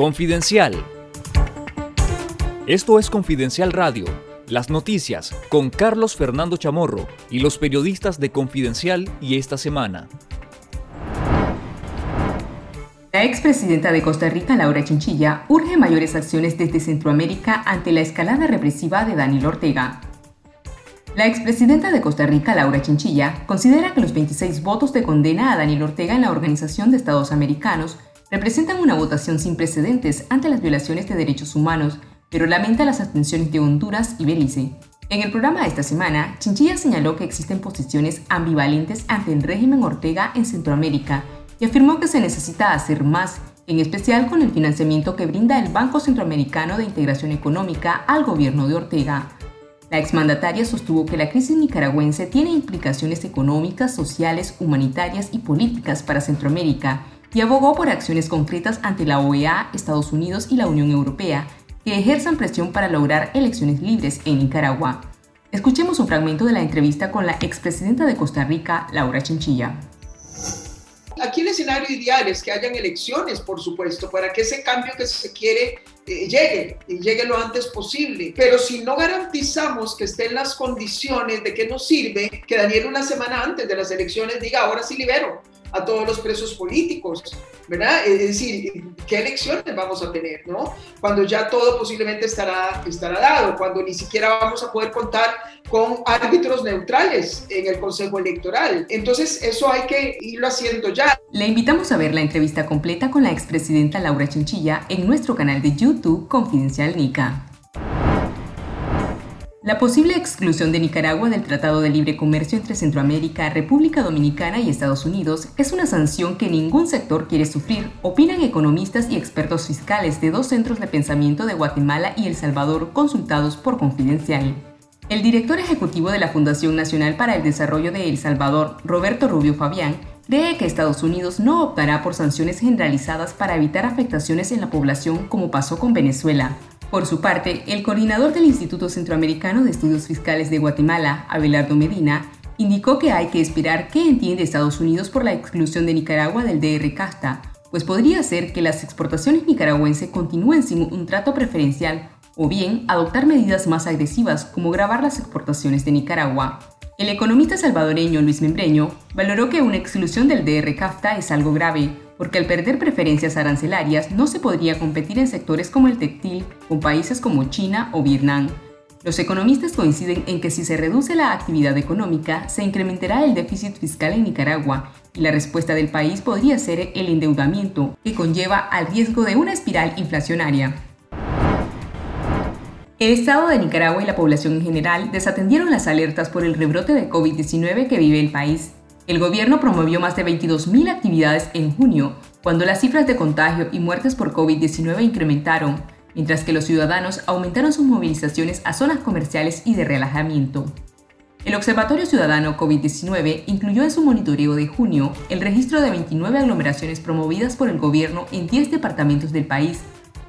Confidencial. Esto es Confidencial Radio, las noticias con Carlos Fernando Chamorro y los periodistas de Confidencial y esta semana. La expresidenta de Costa Rica, Laura Chinchilla, urge mayores acciones desde Centroamérica ante la escalada represiva de Daniel Ortega. La expresidenta de Costa Rica, Laura Chinchilla, considera que los 26 votos de condena a Daniel Ortega en la Organización de Estados Americanos representan una votación sin precedentes ante las violaciones de derechos humanos, pero lamenta las atenciones de Honduras y Belice. En el programa de esta semana, Chinchilla señaló que existen posiciones ambivalentes ante el régimen Ortega en Centroamérica y afirmó que se necesita hacer más, en especial con el financiamiento que brinda el Banco Centroamericano de Integración Económica al gobierno de Ortega. La exmandataria sostuvo que la crisis nicaragüense tiene implicaciones económicas, sociales, humanitarias y políticas para Centroamérica y abogó por acciones concretas ante la OEA, Estados Unidos y la Unión Europea que ejerzan presión para lograr elecciones libres en Nicaragua. Escuchemos un fragmento de la entrevista con la expresidenta de Costa Rica, Laura Chinchilla. Aquí el escenario ideal es que hayan elecciones, por supuesto, para que ese cambio que se quiere eh, llegue y llegue lo antes posible. Pero si no garantizamos que estén las condiciones, ¿de qué nos sirve que Daniel una semana antes de las elecciones diga, ahora sí libero? A todos los presos políticos, ¿verdad? Es decir, ¿qué elecciones vamos a tener, no? Cuando ya todo posiblemente estará, estará dado, cuando ni siquiera vamos a poder contar con árbitros neutrales en el Consejo Electoral. Entonces, eso hay que irlo haciendo ya. Le invitamos a ver la entrevista completa con la expresidenta Laura Chinchilla en nuestro canal de YouTube Confidencial Nica. La posible exclusión de Nicaragua del Tratado de Libre Comercio entre Centroamérica, República Dominicana y Estados Unidos es una sanción que ningún sector quiere sufrir, opinan economistas y expertos fiscales de dos centros de pensamiento de Guatemala y El Salvador consultados por Confidencial. El director ejecutivo de la Fundación Nacional para el Desarrollo de El Salvador, Roberto Rubio Fabián, cree que Estados Unidos no optará por sanciones generalizadas para evitar afectaciones en la población como pasó con Venezuela. Por su parte, el coordinador del Instituto Centroamericano de Estudios Fiscales de Guatemala, Abelardo Medina, indicó que hay que esperar qué entiende Estados Unidos por la exclusión de Nicaragua del DR CASTA, pues podría ser que las exportaciones nicaragüenses continúen sin un trato preferencial o bien adoptar medidas más agresivas como grabar las exportaciones de Nicaragua. El economista salvadoreño Luis Membreño valoró que una exclusión del DR CAFTA es algo grave, porque al perder preferencias arancelarias no se podría competir en sectores como el textil con países como China o Vietnam. Los economistas coinciden en que si se reduce la actividad económica, se incrementará el déficit fiscal en Nicaragua y la respuesta del país podría ser el endeudamiento, que conlleva al riesgo de una espiral inflacionaria. El Estado de Nicaragua y la población en general desatendieron las alertas por el rebrote de COVID-19 que vive el país. El gobierno promovió más de 22.000 actividades en junio, cuando las cifras de contagio y muertes por COVID-19 incrementaron, mientras que los ciudadanos aumentaron sus movilizaciones a zonas comerciales y de relajamiento. El Observatorio Ciudadano COVID-19 incluyó en su monitoreo de junio el registro de 29 aglomeraciones promovidas por el gobierno en 10 departamentos del país,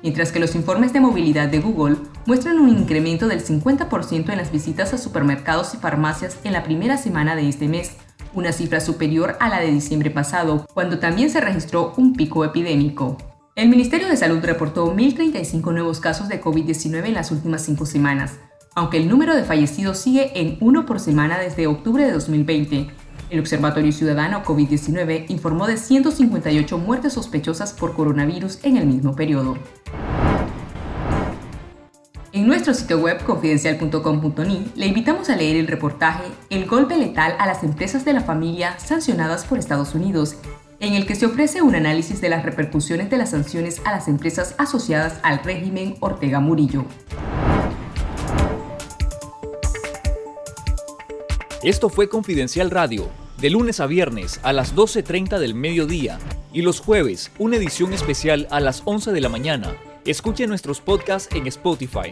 mientras que los informes de movilidad de Google muestran un incremento del 50% en las visitas a supermercados y farmacias en la primera semana de este mes, una cifra superior a la de diciembre pasado, cuando también se registró un pico epidémico. El Ministerio de Salud reportó 1.035 nuevos casos de COVID-19 en las últimas cinco semanas, aunque el número de fallecidos sigue en uno por semana desde octubre de 2020. El Observatorio Ciudadano COVID-19 informó de 158 muertes sospechosas por coronavirus en el mismo periodo. En nuestro sitio web confidencial.com.ni le invitamos a leer el reportaje El golpe letal a las empresas de la familia sancionadas por Estados Unidos, en el que se ofrece un análisis de las repercusiones de las sanciones a las empresas asociadas al régimen Ortega Murillo. Esto fue Confidencial Radio, de lunes a viernes a las 12.30 del mediodía y los jueves una edición especial a las 11 de la mañana Escuche nuestros podcasts en Spotify